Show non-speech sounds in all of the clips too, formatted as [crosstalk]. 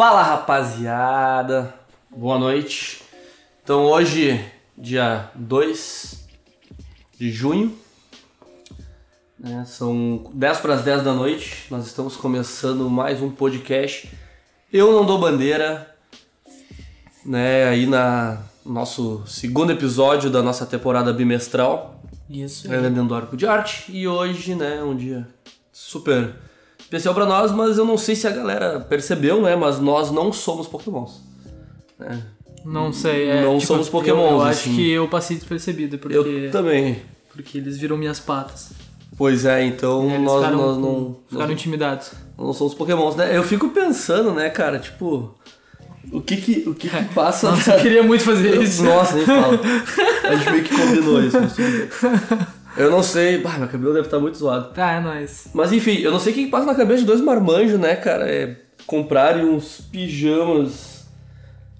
Fala rapaziada, boa noite. Então hoje, dia 2 de junho, né, são 10 para as 10 da noite, nós estamos começando mais um podcast. Eu não dou bandeira, né, aí na nosso segundo episódio da nossa temporada bimestral, Isso. é vendendo do arco de arte, e hoje, né, um dia super especial para nós, mas eu não sei se a galera percebeu, né, mas nós não somos pokémons. né? Não sei, é. Não tipo, somos eu- pokémons, Eu, assim. acho que eu passei despercebido, porque, Eu também. porque eles viram minhas patas. Pois é, então Eles nós, ficaram, nós não, ficaram nós intimidados. não somos pokémons, né? Eu fico pensando, né, cara, tipo, o que que, o que, que [laughs] passa... Nossa, eu queria muito fazer [laughs] isso. Nossa, nem fala. A gente meio que combinou isso, mas tudo bem. [laughs] Eu não sei, bah, meu cabelo deve estar muito zoado. Tá, é nóis. Mas enfim, eu não sei o que que passa na cabeça de dois marmanjos, né, cara, é comprarem uns pijamas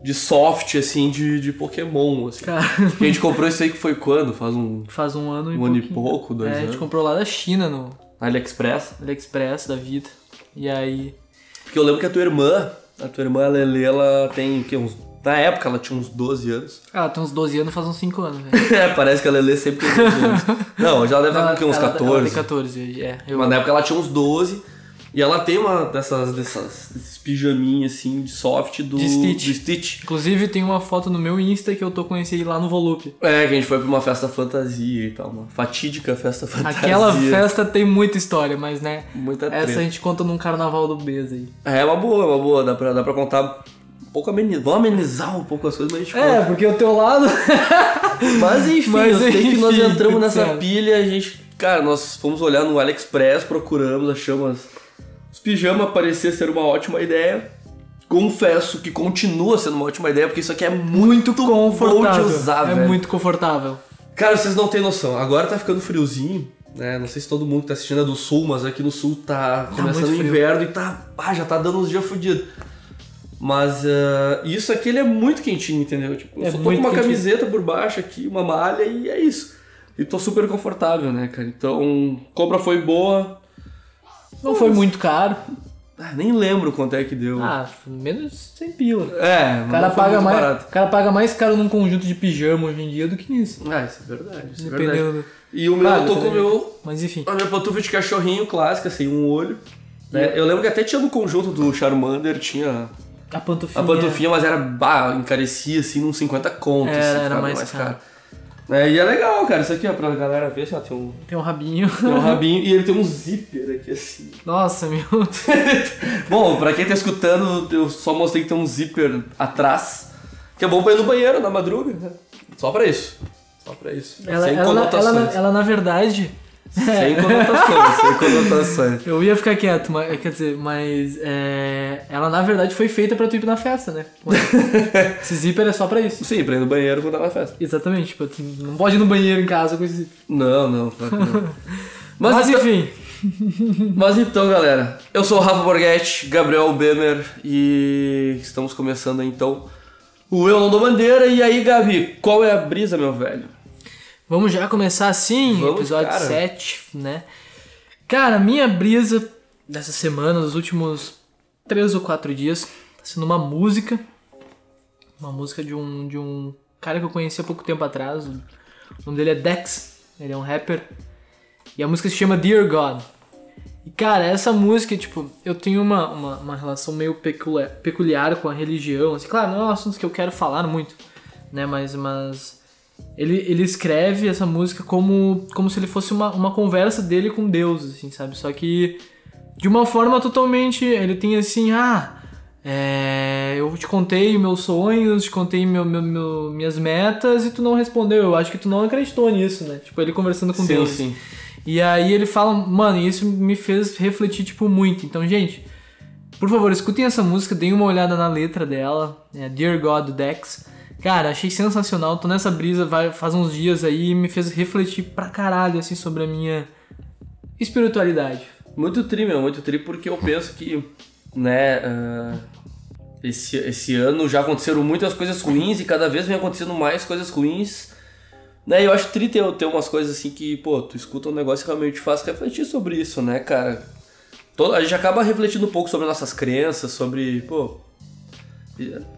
de soft, assim, de, de Pokémon, assim. Cara, Porque a gente comprou isso aí que foi quando? Faz um, faz um ano e um ano e pouco, dois É, a anos. gente comprou lá da China, no AliExpress. AliExpress da vida. E aí. Porque eu lembro que a tua irmã, a tua irmã, a Lele, ela tem, o quê, uns... Na época ela tinha uns 12 anos. [laughs] Ah, tem uns 12 anos, faz uns 5 anos, velho. É, parece que a Lele sempre tem 12 anos. [laughs] Não, ela deve estar com o quê, uns Ela- ela 14. tem 14 hoje, é. Eu, Mas na época ela tinha uns 12. E ela tem uma dessas, dessas desses pijaminhas assim de soft do De Stitch. do Stitch. Inclusive, tem uma foto no meu Insta que eu tô com esse aí lá no Volupe. É, que a gente foi pra uma festa fantasia e tal, uma fatídica festa fantasia. Aquela festa tem muita história, mas né. Muita Essa treta. a gente conta num carnaval do Bez aí. É uma boa, é uma boa, dá pra, dá pra contar pouco amenizar. Vamos amenizar um pouco as coisas, mas a gente É, porque o teu lado. [laughs] [laughs] Mas enfim, Mas eu sei que nós enfim, entramos nessa pilha, a gente. Cara, nós fomos olhar no AliExpress, procuramos, achamos. Os pijamas parecia ser uma ótima ideia. Confesso que continua sendo uma ótima ideia, porque isso aqui é muito, bom de confortável. usar, é velho. muito confortável. Cara, vocês não têm noção. Agora tá ficando friozinho, né? Não sei se todo mundo que tá assistindo é do sul, mas aqui no sul tá começando o muito inverno e tá. Ah, já tá dando uns dias fodidos. Mas ah, isso aqui ele é muito quentinho, entendeu? Tipo, eu É só tô com uma quentinho. camiseta por baixo aqui, uma malha e é isso. E tô super confortável, né, cara? Então, compra foi boa. Não foi muito caro. Ah, nem lembro quanto é que deu. Ah, menos 100 pila. é, O cara, paga mais, barato. o cara paga mais caro num conjunto de pijama hoje em dia do que nisso. Ah, isso é verdade. Isso é verdade. Dependendo do... E o meu, Claro, eu tô com o dependendo. meu Mas enfim. A minha pantufa de cachorrinho clássica, sem um olho. Né? Eu lembro que até tinha no conjunto do Charmander, tinha A pantufinha. a pantufinha, mas era, bah, encarecia assim, uns 50 contos. Era, assim, era ficava mais caro. É, e é legal, cara, isso aqui, ó, pra galera ver, assim, ó, tem um, Tem um rabinho. tem um [laughs] rabinho e ele tem um zíper aqui, assim. Nossa, meu. [laughs] Bom, pra quem tá escutando, eu só mostrei que tem um zíper atrás, que é bom pra ir no banheiro na madruga, né? Só pra isso. Só pra isso. Ela, sem ela, ela, ela, ela, na verdade. Sem conotações, sem conotações. Eu ia ficar quieto, mas, quer dizer, mas é, ela na verdade foi feita pra tu ir na festa, né? [laughs] Esse zíper é só pra isso. Sim, pra ir no banheiro quando tá na festa. Exatamente, tipo, tu não pode ir no banheiro em casa com esse zíper. Não, não, [laughs] claro que não. Mas, Mas, então, enfim, mas então, galera, eu sou o Rafa Borghetti, Gabriel Bemer e estamos começando então o Eu Não Dou Bandeira. E aí, Gabi, qual é a brisa, meu velho? Vamos já começar assim, Vamos, episódio cara. 7, né? Cara, minha brisa dessa semana, dos últimos 3 ou 4 dias, tá sendo uma música. Uma música de um, de um cara que eu conheci há pouco tempo atrás. O nome dele é Dex, ele é um rapper. E a música se chama Dear God. E cara, essa música, tipo, eu tenho uma, uma, uma relação meio peculiar, peculiar com a religião. Assim, claro, não é um assunto que eu quero falar muito, né? Mas, mas ele, ele escreve essa música como, como se ele fosse uma, uma conversa dele com Deus, assim, sabe? Só que de uma forma totalmente. Ele tem assim, ah. é, eu te contei meus sonhos, te contei meu, meu, meu- minhas metas e tu não respondeu. Eu acho que tu não acreditou nisso, né? Tipo, ele conversando com sim, Deus. sim. E aí ele fala, mano, e isso me fez refletir, tipo, muito. Então, gente, por favor, escutem essa música, deem uma olhada na letra dela, é Dear God do Dex. Cara, achei sensacional, tô nessa brisa faz uns dias aí e me fez refletir pra caralho, assim, sobre a minha espiritualidade. Muito tri, meu, muito tri, porque eu penso que, né, ah, esse, esse ano já aconteceram muitas coisas ruins e cada vez vem acontecendo mais coisas ruins. Né, eu acho tri ter, ter umas coisas assim que, pô, tu escuta um negócio e realmente te faz refletir sobre isso, né, cara? Todo- a gente acaba refletindo um pouco sobre nossas crenças, sobre, pô,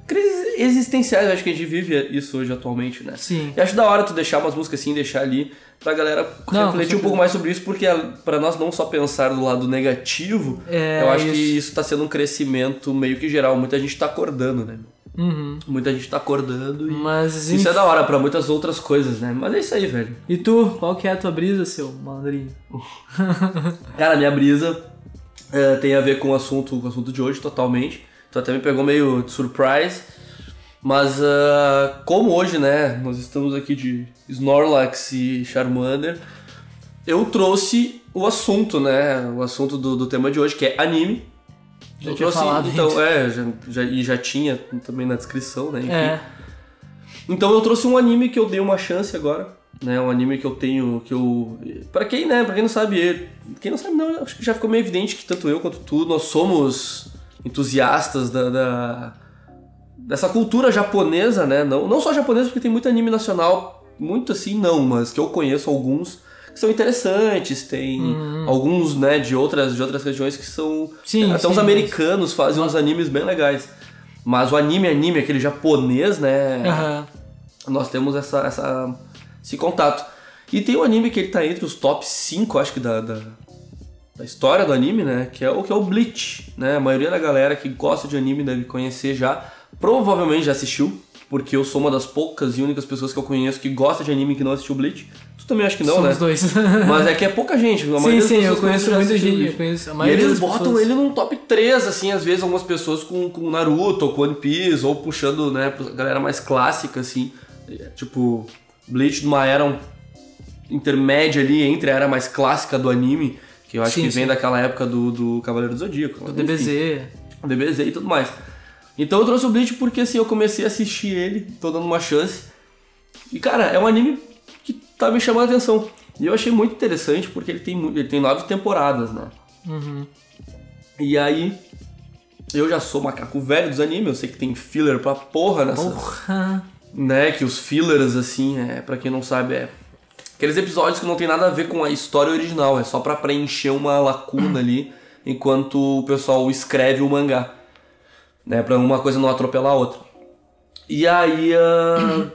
crises existenciais, eu acho que a gente vive isso hoje atualmente, né? Sim. E acho da hora tu deixar umas músicas assim, deixar ali, pra galera Não, refletir um pouco mais sobre isso, porque a- pra nós não só pensar do lado negativo, É, eu acho isso. que isso tá sendo um crescimento meio que geral. Muita gente tá acordando, né? Uhum. Muita gente tá acordando e. Mas Isso é da hora pra muitas outras coisas, né? Mas é isso aí, velho. E tu, qual que é a tua brisa, seu malandrinho? [laughs] Cara, minha brisa é, tem a ver com o assunto, com o assunto de hoje totalmente. Então até me pegou meio de surprise. Mas ah, como hoje, né, nós estamos aqui de Snorlax e Charmander, eu trouxe o assunto, né? O assunto do, do tema de hoje, que é anime. Já Eu tinha trouxe, falado, então, gente. é, já, já- e já tinha também na descrição, né? enfim. É. Então eu trouxe um anime que eu dei uma chance agora, né? Um anime que eu tenho, que eu... Pra quem, né, pra quem não sabe, quem não sabe não, acho que já ficou meio evidente que tanto eu quanto tu, nós somos entusiastas da... da- dessa cultura japonesa, né? Não, não só japonesa, porque tem muito anime nacional, muito assim não, mas que eu conheço alguns que são interessantes, tem alguns, né, de outras, de outras regiões que são... Uhum. Sim, até sim, os mas- americanos fazem uns animes bem legais. Mas o anime, anime, aquele japonês, né? Aham. nós temos essa, essa, esse contato. E tem um anime que ele tá entre os top 5, acho que, da, da, da história do anime, né? Que é o que é o Bleach, né? A maioria da galera que gosta de anime deve conhecer já. Provavelmente já assistiu, porque eu sou uma das poucas e únicas pessoas que eu conheço que gosta de anime que não assistiu Bleach. Tu também acho que não, Somos né? dois. [laughs] Mas é que é pouca gente. A sim, sim, eu conheço muita gente. Eu Bleach. conheço a E maioria eles das botam pessoas. ele num top 3, assim, às vezes algumas pessoas com, com Naruto ou com One Piece, ou puxando, né, galera mais clássica, assim, É, tipo, Bleach numa era um- intermédia ali entre a era mais clássica do anime, que eu acho Sim, que vem sim. daquela época do, do Cavaleiro do Zodíaco. Do enfim, DBZ. DBZ e tudo mais. Então eu trouxe o Bleach porque, assim, eu comecei a assistir ele, tô dando uma chance, e, cara, é um anime que tá me chamando a atenção. E eu achei muito interessante porque ele tem, ele tem nove temporadas, né? Uhum. E aí, eu já sou macaco velho dos animes, eu sei que tem filler pra porra nessa. Porra. Né, que os fillers, assim, é, pra quem não sabe, é aqueles episódios que não tem nada a ver com a história original, é só pra preencher uma lacuna ali, enquanto o pessoal escreve o mangá. Né, pra uma coisa não atropelar a outra. E aí, ah,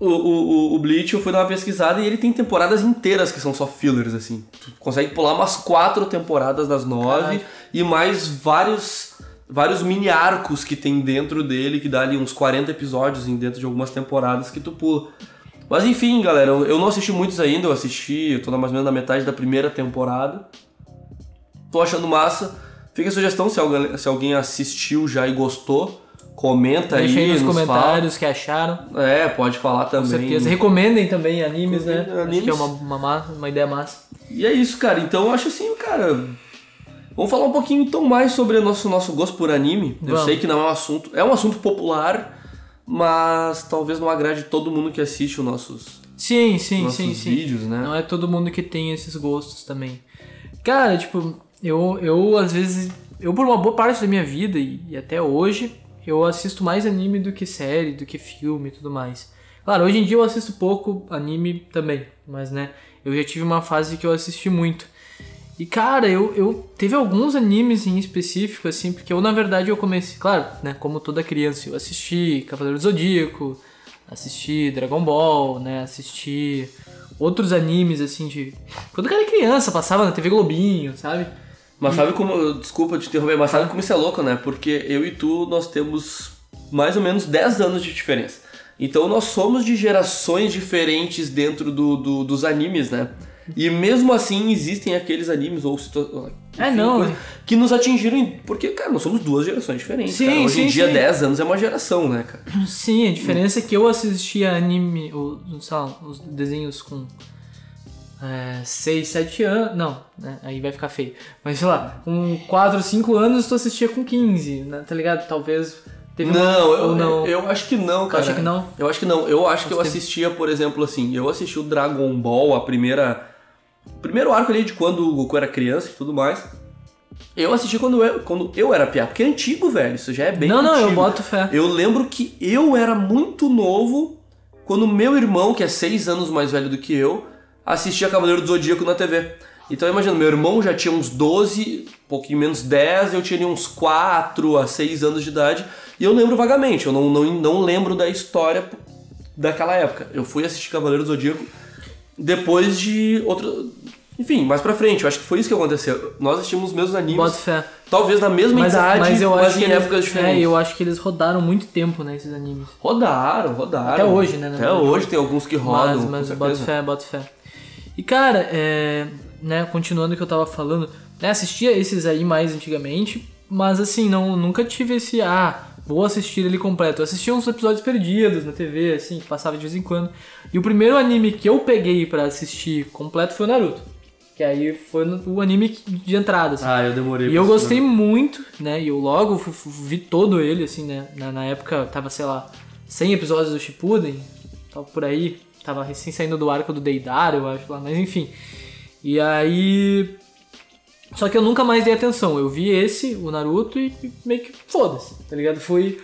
o, o, o- Bleach, eu fui dar uma pesquisada e ele tem temporadas inteiras que são só fillers, assim. Tu consegue pular umas quatro temporadas das nove Caralho. e mais vários vários mini arcos que tem dentro dele, que dá ali uns 40 episódios em dentro de algumas temporadas que tu pula. Mas enfim, galera, eu não assisti muitos ainda, eu assisti, eu tô na- mais ou menos na metade da primeira temporada. Tô achando massa. Fica a sugestão se alguém, se alguém assistiu já e gostou, comenta Deixa aí nos nos comentários o que acharam. fala. É, pode falar Com também. certeza. Recomendem também animes, né? Recomendem Acho que é animes. uma, uma, ma- uma ideia massa. E é isso, cara. Então eu acho assim, cara. Vamos falar um pouquinho então mais sobre o nosso, nosso gosto por anime. Eu Vamos. sei que não é um assunto. É um assunto popular, mas talvez não agrade todo mundo que assiste os nossos, Sim, sim, nossos sim, sim. vídeos, né? Não é todo mundo que tem esses gostos também. Cara, tipo, eu, eu às vezes. Eu, por uma boa parte da minha vida e, e até hoje, eu assisto mais anime do que série, do que filme e tudo mais. Claro, hoje em dia eu assisto pouco anime também, mas né, eu já tive uma fase que eu assisti muito. E cara, eu, eu teve alguns animes em específico, assim, porque eu na verdade eu comecei, claro, né, como toda criança, eu assisti Cavaleiro do Zodíaco, assisti Dragon Ball, né, assisti outros animes, assim, de. Quando eu era criança, passava na TV Globinho, sabe? Mas sabe como. Desculpa te interromper, mas sabe como isso é louco, né? Porque eu e tu, nós temos mais ou menos 10 anos de diferença. Então nós somos de gerações diferentes dentro do, do- dos animes, né? E mesmo assim existem aqueles animes ou situa- É, não. coisa que nos atingiram. em- Porque, cara, nós somos duas gerações diferentes. Sim, cara. Hoje em sim, dia, sim. 10 anos é uma geração, né, cara? Sim, a diferença é que eu assistia anime, ou, sei lá, os desenhos com 6, 7 anos. Não, né? Aí vai ficar feio. Mas sei lá, com 4, 5 anos tu assistia com 15, né? Tá ligado? Talvez. Teve uma- Não, eu, ou não. eu acho que não, cara. acha que não? Eu acho que não. Eu acho que eu assistia, por exemplo, assim, eu assisti o Dragon Ball, a primeira. O primeiro arco ali de quando o Goku era criança e tudo mais. Eu assisti quando eu, quando eu era piá, porque é antigo, velho. Isso já é bem não, não, eu antigo. boto fé. Eu lembro que eu era muito novo quando meu irmão, que é seis anos mais velho do que eu, assistia Cavaleiro do Zodíaco na TV. Então imagina, meu irmão já tinha uns 12, um pouquinho menos 10, eu tinha uns 4 a 6 anos de idade, E eu lembro vagamente, eu não, não, não lembro da história daquela época. Eu fui assistir Cavaleiro do Zodíaco depois de outro. Enfim, mais pra frente, eu acho que foi isso que aconteceu. Nós assistimos os mesmos animes, Bota fé. talvez na mesma Mas, idade, mas eu mas acho em que eles, épocas diferentes. É, eu acho que eles rodaram muito tempo, né, esses animes. Rodaram, rodaram. Até hoje, né, Até verdade. hoje tem alguns que rodam. Mas, mas bota fé, bota fé. E cara, é, né, continuando o que eu tava falando, né, assistia esses aí mais antigamente, mas assim, não, nunca tive esse, ah, vou assistir ele completo. Eu assistia uns episódios perdidos na TV, assim, que passava de vez em quando. E o primeiro anime que eu peguei pra assistir completo foi o Naruto. Que aí foi o anime de entrada, assim. Ah, eu demorei. E eu gostei muito, né? E eu logo vi todo ele, assim, né? Na, na época tava, sei lá, 100 episódios do Shippuden, tava por aí. Tava recém saindo do arco do Deidara, eu acho lá, mas enfim. E aí. Só que eu nunca mais dei atenção. Eu vi esse, o Naruto, e meio que foda-se, tá ligado? Fui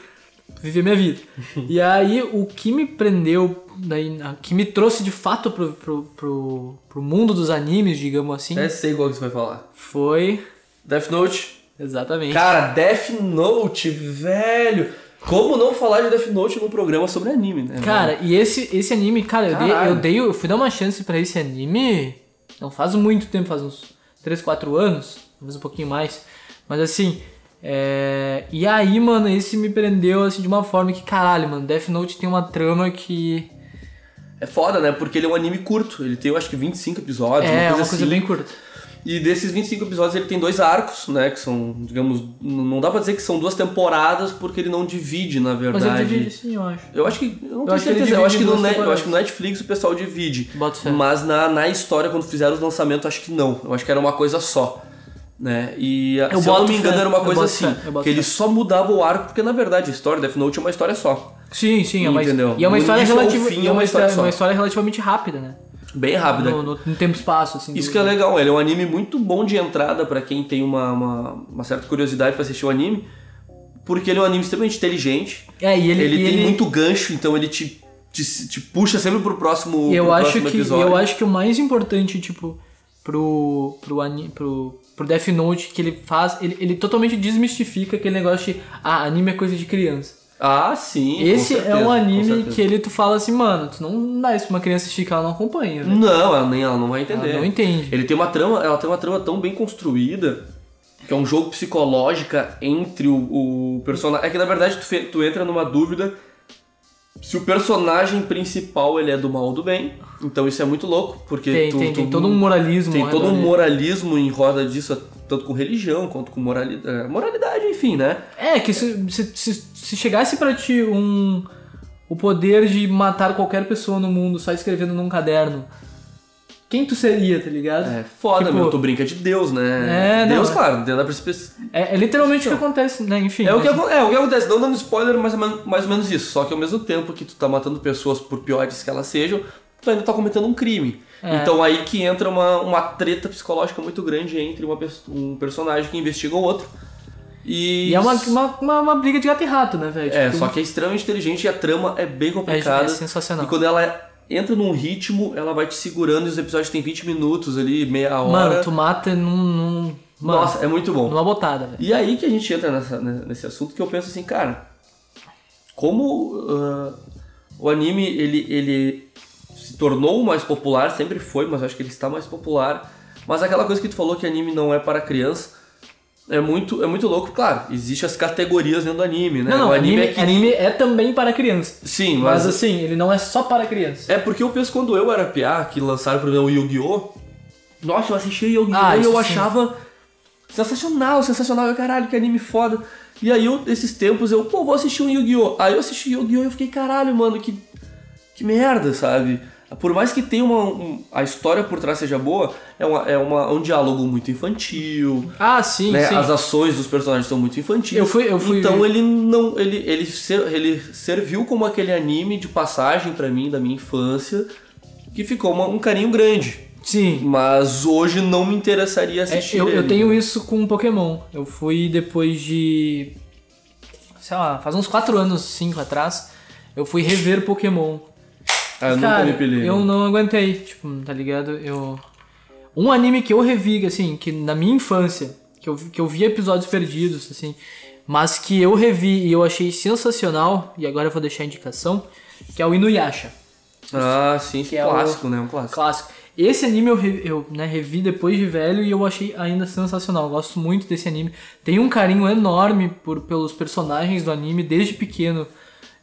viver minha vida. e aí o que me prendeu, daí, que me trouxe de fato pro, pro, pro, pro mundo dos animes, digamos assim, É, sei qual que você vai falar. foi. Death Note. Exatamente. Cara, Death Note, velho. Como não falar de Death Note num programa sobre anime, né? Cara, e esse, esse anime, cara, eu dei, eu dei. Eu fui dar uma chance pra esse anime. Não faz muito tempo, faz uns 3, 4 anos, talvez um pouquinho mais. Mas assim. É... E aí, mano, esse me prendeu assim de uma forma que, caralho, mano, Death Note tem uma trama que. É foda, né? Porque ele é um anime curto. Ele tem, eu acho que 25 episódios, é uma uma coisa coisa assim. bem curta. E desses 25 episódios ele tem dois arcos, né? Que são, digamos, não dá pra dizer que são duas temporadas porque ele não divide, na Mas verdade. ele divide sim, eu acho. Eu acho que. Eu não tenho acho que ele certeza. Eu acho que, no eu acho que no Netflix o pessoal divide. Bota. Mas na, na história, quando fizeram os lançamentos, acho que não. Eu acho que era uma coisa só. Né? E Eu se eu não me engano, fé, era uma eu coisa assim. fé, eu que ele só mudava o arco, porque na verdade a história Death Note é uma história só. Sim, sim, é uma, Entendeu? e é uma Do história relativa, fim e é uma história só. uma história relativamente rápida, né? Bem rápida. No, no, no tempo e espaço, assim. Isso que é legal, ele é um anime muito bom de entrada pra quem tem uma, uma, uma certa curiosidade pra assistir o anime, porque ele é um anime extremamente inteligente, É, e ele, ele, e tem ele- muito gancho, então ele te, te, te puxa sempre pro próximo, eu pro acho próximo que episódio. eu acho que o mais importante, tipo, pro pro ani- pro, pro Death Note que ele faz, ele, ele totalmente desmistifica aquele negócio de ah, anime é coisa de criança. Ah, sim. Esse certeza, é um anime que ele tu fala assim, mano, tu não dá isso pra uma criança assistir que ela não acompanha, né? Não, ela, nem, ela não vai Ela entender. não entende. Ele tem uma trama, ela tem uma trama tão bem construída que é um jogo psicológica entre o, o personagem. É que na verdade tu, fe- tu entra numa dúvida se o personagem principal ele é do mal ou do bem. Então isso é muito louco, porque Tem, tu, tem, tu- tem todo um moralismo. tem ao todo um moralismo em roda disso, tanto com religião quanto com moralidade, moralidade enfim, né? É, que se, se, se, se chegasse pra ti um. O poder de matar qualquer pessoa no mundo só escrevendo num caderno. Quem tu seria, tá ligado? É foda, Tipo- meu. Tu brinca de Deus, né? É, não, Deus, é- claro, dentro da perspectiva. É, é literalmente o que acontece, né? Enfim. É o, que, mas- é o que acontece, não dando spoiler, mas é mais, mais ou menos isso. Só que ao mesmo tempo que tu tá matando pessoas, por piores que elas sejam, tu ainda tá cometendo um crime. É. Então aí que entra uma, uma treta psicológica muito grande entre uma, um personagem que investiga o outro. E, E é uma, uma, uma, uma briga de gato e rato, né, velho? É, Tipo, só que é extremamente inteligente e a trama é bem é, complicada. é sensacional. E quando ela entra num ritmo, ela vai te segurando e os episódios têm 20 minutos ali, meia hora. Mano, tu mata num. num mano, Nossa, é muito bom. numa botada, velho. E aí que a gente entra nessa- nesse assunto que eu penso assim, cara, como ah, o anime ele, ele tornou mais popular, sempre foi, mas acho que ele está mais popular. Mas aquela coisa que tu falou que anime não é para criança é muito, é muito louco, claro. Existem as categorias dentro do anime, né? Não, não, o anime, é que anime é também para criança. Sim, Mas, mas, assim, ele não é só para criança. é porque eu penso quando eu era PA, que lançaram primeiro o Yu-Gi-Oh! Nossa, eu assistia Yu-Gi-Oh! Ah, e eu sim. achava sensacional, sensacional, caralho, que anime foda. E aí, eu, esses tempos, eu, pô, vou assistir um Yu-Gi-Oh! Aí eu assisti Yu-Gi-Oh! e eu fiquei, caralho, mano, que, que merda, sabe? Por mais que tenha uma. um- a história por trás seja boa, é, uma, é uma, um diálogo muito infantil, Ah, sim, né? sim. As ações dos personagens são muito infantis. Eu fui- eu fui Então ele não. Ele, ele, ser- ele serviu como aquele anime de passagem pra mim da minha infância, que ficou uma- um carinho grande. Sim. Mas hoje não me interessaria É, assistir. eu, eu ele. tenho isso com Pokémon. Eu fui depois de. Sei lá, faz uns 4 anos, 5 atrás. Eu fui rever Pokémon. Ah, nunca me pilhei. eu não aguentei, tipo, tá ligado? Eu. Um anime que eu revi, assim, que na minha infância, que eu, que eu vi episódios perdidos, assim, mas que eu revi e eu achei sensacional, e agora eu vou deixar a indicação, que é o Inuyasha. Ah, sim, Que é clássico, o- né? Um clássico. Clássico. Esse anime eu, eu né, revi depois de velho e eu achei ainda sensacional. Eu gosto muito desse anime. Tenho um carinho enorme por, pelos personagens do anime desde pequeno.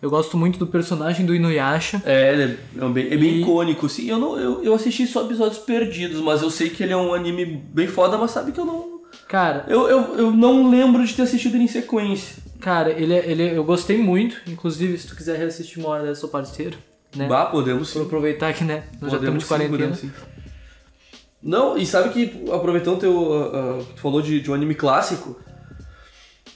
Eu gosto muito do personagem do Inuyasha. É, ele é, bem, é bem E- icônico, sim. Eu, não, eu, eu assisti só episódios perdidos, mas eu sei que ele é um anime bem foda, mas sabe que eu não. Cara, Eu, eu, eu não lembro de ter assistido ele em sequência. cara, ele, é- ele, é- eu gostei muito. Inclusive, se tu quiser reassistir uma hora dessa, sou parceiro. Né? Bah, podemos sim. aproveitar que, né? Nós já Podemos estamos de sim, quarentena. podemos sim. Não, e sabe que, aproveitando teu, uh, uh, tu falou de, de um anime clássico,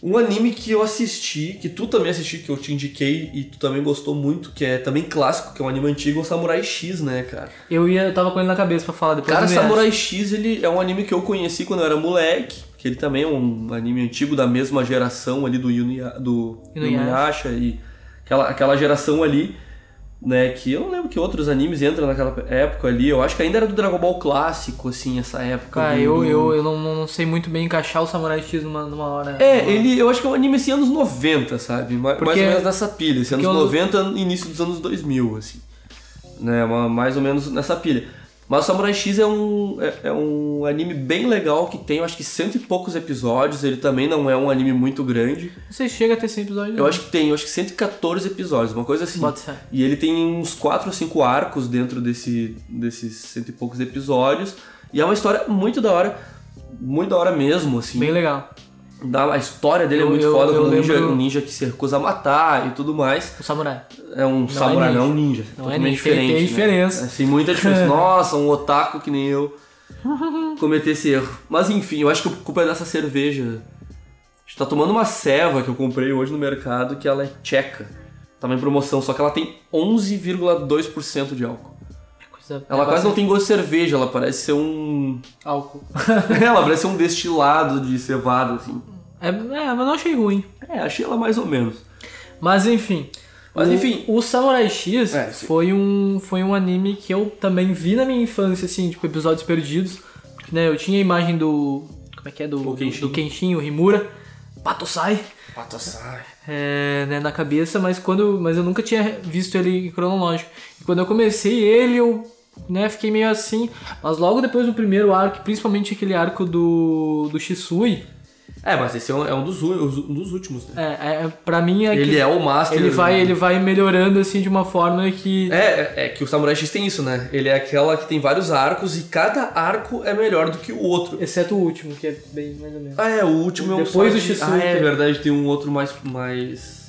um anime que eu assisti, que tu também assisti, que eu te indiquei e tu também gostou muito, que é também clássico, que é um anime antigo, é o Samurai X, né, cara? Eu ia, eu tava com ele na cabeça pra falar depois Cara. Samurai X, ele é um anime que eu conheci quando eu era moleque, que ele também é um anime antigo da mesma geração ali do, Inuya, do. Inuyasha e aquela, aquela geração ali, né, que eu não lembro que outros animes entram naquela época ali, eu acho que ainda era do Dragon Ball clássico, assim, essa época. Cara, do- eu, eu, eu não, não sei muito bem encaixar o Samurai X numa, numa hora. É, ele, eu acho que é um anime assim, anos 90, sabe? Ma- Mais Porque- ou menos nessa pilha, assim, anos eu- 90, início dos anos 2000, assim. Né, ma- mais ou menos nessa pilha. Mas o Samurai X é um, é, é um anime bem legal que tem, eu acho que cento e poucos episódios. Ele também não é um anime muito grande. Não se chega a ter 100 episódios. Eu acho que tem, eu acho que 114 episódios, uma coisa assim. Bota fé. E ele tem uns 4 ou 5 arcos dentro desse, desses cento e poucos episódios. E é uma história muito da hora. Muito da hora mesmo, assim. Bem legal. Da- A história dele Eu- é muito eu- foda, eu um ninja, lembro- um ninja que se recusa a matar e tudo mais. O Samurai. É um samurai, ninja. não é um ninja. Não é totalmente ninja, tem- diferente. tem né? diferença. Assim, muita diferença. [laughs] Nossa, um otaku que nem eu [laughs] cometer esse erro. Mas enfim, eu acho que a culpa é dessa cerveja. A gente tá tomando uma ceva que eu comprei hoje no mercado que ela é tcheca. Tava em promoção, só que ela tem 11,2% de álcool. É coisa, Ela é quase não tem gosto de cerveja, ela parece ser um. álcool. [laughs] ela parece ser um destilado de cevada, assim. É, é, mas não achei ruim. É, achei ela mais ou menos. Mas enfim. Mas, o- enfim. O Samurai X É, foi, um, foi um anime que eu também vi na minha infância, assim, tipo, episódios perdidos. Porque, né, eu tinha a imagem do. Como é que é? Do, O Kenshin. do Kenshin, o Himura. Patosai. Patassai. é, né, na cabeça, mas quando mas eu nunca tinha visto ele cronológico. E quando eu comecei ele, eu né, fiquei meio assim, mas logo depois do primeiro arco, principalmente aquele arco do do Shisui, É, mas esse é um, é um dos, um dos últimos, né? é, é para mim é Ele é o master. ele vai ele vai melhorando assim de uma forma que É, é, é que o Samurai X tem isso, né? Ele é aquela que tem vários arcos e cada arco é melhor do que o outro. exceto o último, que é bem mais ou menos. Ah, é, o último é um Depois do Shisui, Ah, é é- verdade, tem um outro mais. mais...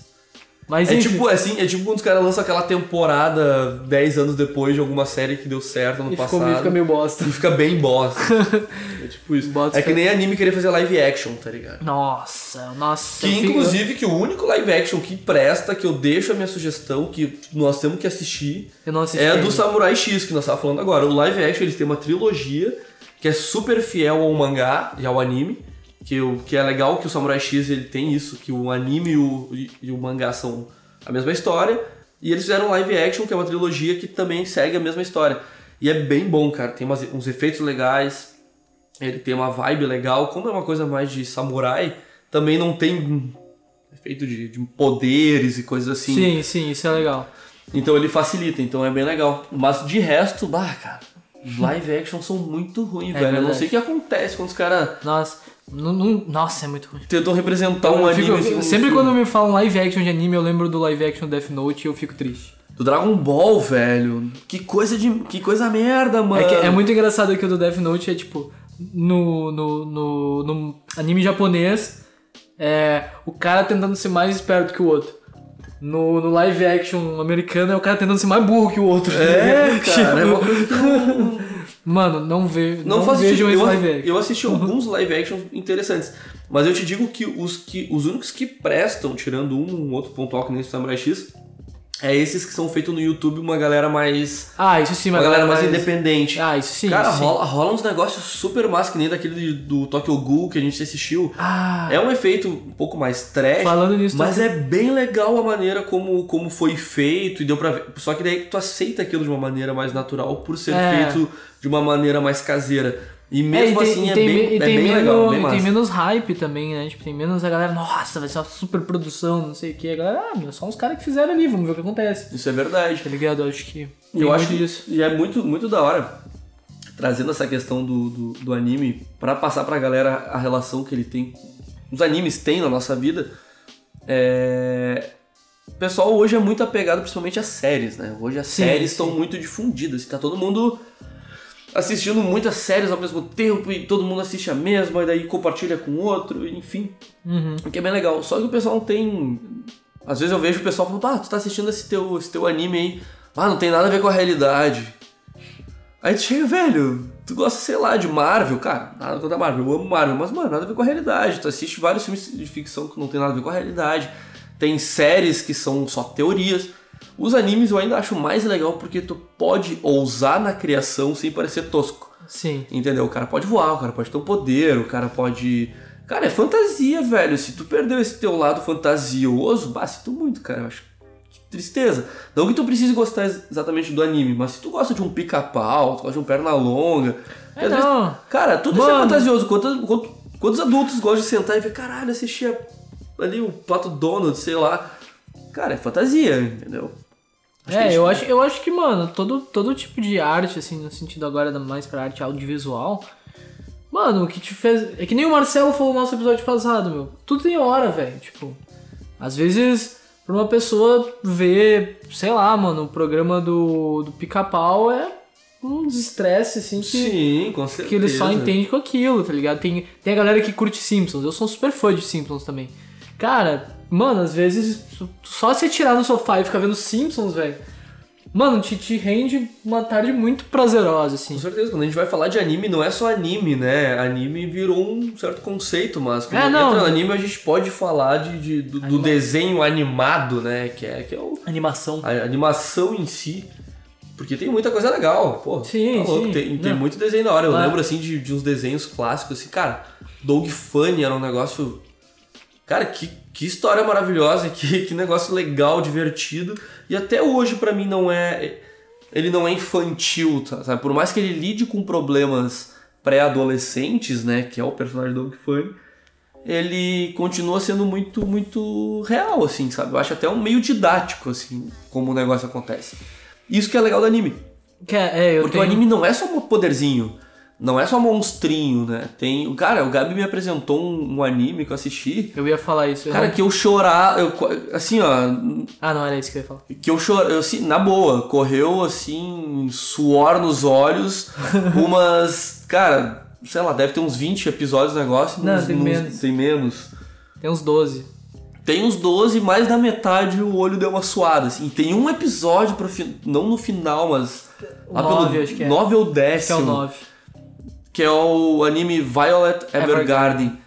Mas É enfim, tipo, assim, é tipo quando os caras lançam aquela temporada 10 anos depois de alguma série que deu certo no e passado. ficou, fica meio bosta. E fica bem bosta. [laughs] é tipo isso. É que nem anime querer fazer live action, tá ligado? Nossa, nossa. Que inclusive que o único live action que presta, que eu deixo a minha sugestão, que nós temos que assistir, é a ainda. do Samurai X que nós estávamos falando agora. O live action eles têm uma trilogia que é super fiel ao mangá e ao anime. Que, o, que é legal que o Samurai X ele tem isso, que o anime e o, e, o mangá são a mesma história. E eles fizeram live action, que é uma trilogia que também segue a mesma história. E é bem bom, cara. Tem umas- uns efeitos legais, ele tem uma vibe legal. Como é uma coisa mais de samurai, também não tem efeito de, de poderes e coisas assim. Sim, sim, isso é legal. Então ele facilita, então é bem legal. Mas de resto, bah, cara, live action são muito ruins, É velho. Eu não verdade. sei o que acontece quando os caras Nossa, não, não- nossa, é muito ruim. tentam representar um Eu anime. fico- um sempre filme. quando me falam live action de anime, eu lembro do live action Death Note e eu fico triste. Do Dragon Ball, velho. Que coisa de. Que coisa merda, mano. É, que é muito engraçado que o do Death Note é tipo, no, no, no, no anime japonês, é o cara tentando ser mais esperto que o outro. No, no live action americano é o cara tentando ser mais burro que o outro. É, [laughs] cara, é uma coisa que [laughs] Mano, não, ve, não, não, faz vejam esse Eu, live action. eu assisti alguns live actions interessantes. Mas eu te digo que os, que os únicos que prestam, tirando um, um outro pontual que nem o Samurai X, é esses que são feitos no YouTube, uma galera mais. Ah, isso sim, Uma mas galera mais independente. Ah, isso sim. Cara, isso sim. rola, rola uns negócios super massa, que nem daquele de- do Tokyo Ghoul que a gente assistiu. Ah, É um efeito um pouco mais trash, falando nisso, mas é bem legal a maneira como, como foi feito e deu pra ver. Só que daí tu aceita aquilo de uma maneira mais natural por ser É. feito de uma maneira mais caseira. E mesmo É, e tem, assim e é tem bem, e é tem bem menos, legal, bem e tem menos hype também, né? Tipo, tem menos a galera, nossa, vai ser uma super produção, não sei o que. A galera, ah, meu, só uns caras que fizeram ali, vamos ver o que acontece. Isso é verdade. Tá ligado? Eu acho que. tem Eu acho que disso. e é muito, muito da hora trazendo essa questão do, do, do anime pra passar pra galera a relação que ele tem, os animes têm na nossa vida. É... O pessoal hoje é muito apegado principalmente às séries, né? Hoje as Sim, séries sim. estão muito difundidas, tá todo mundo assistindo muitas séries ao mesmo tempo e todo mundo assiste a mesma e daí compartilha com outro, enfim. Uhum. O que é bem legal. Só que o pessoal não tem. Às vezes eu vejo o pessoal falando, ah, tu tá assistindo esse teu, esse teu anime aí. Ah, não tem nada a ver com a realidade. Aí tu chega, velho, tu gosta, sei lá, de Marvel, cara, nada contra Marvel, eu amo Marvel, mas, mano, nada a ver com a realidade. Tu assiste vários filmes de ficção que não tem nada a ver com a realidade. Tem séries que são só teorias. Os animes eu ainda acho mais legal porque tu pode ousar na criação sem parecer tosco. Sim. Entendeu? O cara pode voar, o cara pode ter um poder, o cara pode. Cara, é fantasia, velho. Se tu perdeu esse teu lado fantasioso, bah, sinto muito, cara. Eu acho que tristeza. Não que tu precise gostar ex- exatamente do anime, mas se tu gosta de um pica-pau, tu gosta de um perna longa. É, às vezes- não. cara, tudo isso é Mano. fantasioso. Quantos, quantos, quantos adultos gostam de sentar e ver, caralho, assistia ali o Pato Donald, sei lá. Cara, é fantasia, entendeu? Acho É, eu acho, eu acho que, mano, todo, todo tipo de arte, assim, no sentido agora mais pra arte audiovisual, mano, o que te fez. É que nem o Marcelo falou no nosso episódio passado, meu. Tudo tem hora, velho. Tipo, às vezes, pra uma pessoa ver, sei lá, mano, o programa do, do pica-pau é um desestresse, assim, que. Sim, com certeza. Que ele só entende com aquilo, tá ligado? Tem, tem a galera que curte Simpsons. Eu sou um super fã de Simpsons também. Cara, mano, às vezes só se tirar no sofá e ficar vendo Simpsons, velho. Mano, te, te rende uma tarde muito prazerosa, assim. Com certeza, quando a gente vai falar de anime, não é só anime, né? Anime virou um certo conceito, mas quando É, não. entra no anime a gente pode falar de, de- do, do desenho animado, né? Que é, que é o- Animação. a animação em si. Porque tem muita coisa legal, pô. Sim, tá louco, sim. Tem, tem muito desenho da hora. Eu Claro. lembro, assim, de, de uns desenhos clássicos, assim, cara, Dog Funny era um negócio... Cara, que, que história maravilhosa, que, que negócio legal, divertido. E até hoje, pra mim, não é... Ele não é infantil, tá, sabe? Por mais que ele lide com problemas pré-adolescentes, né? Que é o personagem do Dog Funny ele continua sendo muito, muito real, assim, sabe? Eu acho até um meio didático, assim, como o negócio acontece. Isso que é legal do anime. Que é, é, eu Porque tenho... o anime não é só um poderzinho, não é só monstrinho, né? Tem. Cara, o Gabi me apresentou um, um anime que eu assisti. Eu ia falar isso. Cara, que eu chorar. Eu, assim, ó. Ah, não, era isso que eu ia falar. Que eu chorei, assim, na boa, correu assim, suor nos olhos, [laughs] umas. Cara, sei lá, deve ter uns 20 episódios do negócio. Não, uns- tem uns- menos. Tem menos. Tem uns 12. Tem uns 12, mais da metade o olho deu uma suada, assim. Tem um episódio pro não no final, mas O lá nove, pelo acho que é. 9 ou Acho que é o décimo, 9. Que é o anime Violet Evergarden.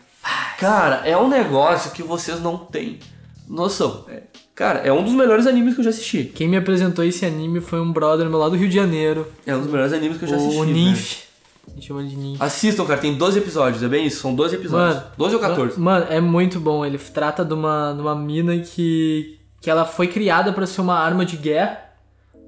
Cara, é um negócio que vocês não têm noção. É- Cara, é um dos melhores animes que eu já assisti. Quem me apresentou esse anime foi um brother meu lá do Rio de Janeiro. É um dos melhores animes que eu já assisti. o. Ninf. A gente chama de Ninf. Assistam, cara, tem 12 episódios, é bem isso? São 12 episódios. Mano, 12 ou 14? Mano, é muito bom. Ele trata de uma, de uma mina que, que ela foi criada pra ser uma arma de guerra,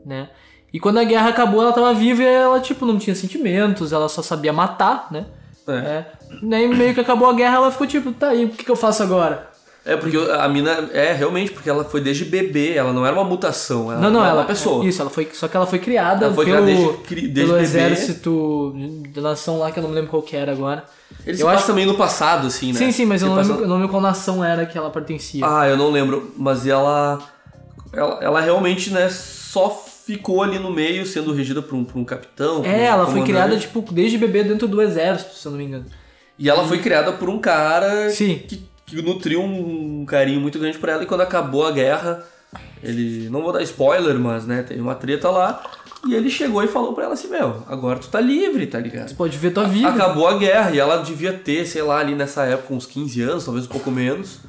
né? E quando a guerra acabou, ela tava viva e ela, tipo, não tinha sentimentos, ela só sabia matar, né? É. É. Nem meio que acabou a guerra, ela ficou tipo, tá aí, o que, que eu faço agora? É, porque a mina. É, realmente, porque ela foi desde bebê, ela não era uma mutação. Ela não, não, era ela. uma pessoa. Isso, ela foi. Só que ela foi criada Ela foi pelo, criada desde desde pelo exército da nação lá, que eu não me lembro qual que era agora. Ele se Eu acho- também no passado, assim, né? Sim, sim, mas eu não, lembro, eu não lembro qual nação era que ela pertencia. Ah, eu não lembro. Mas ela, ela. Ela realmente, né, só ficou ali no meio, sendo regida por um, por um capitão. por um é, ela foi criada, tipo, desde bebê dentro do exército, se eu não me engano. E ela foi criada por um cara Sim. que, que nutriu um carinho muito grande por ela. E quando acabou a guerra, ele. Não vou dar spoiler, mas, né, teve uma treta lá. E ele chegou e falou pra ela assim: Meu, agora tu tá livre, tá ligado? Você pode ver tua vida. Acabou a guerra e ela devia ter, sei lá, ali nessa época, uns 15 anos, talvez um pouco menos.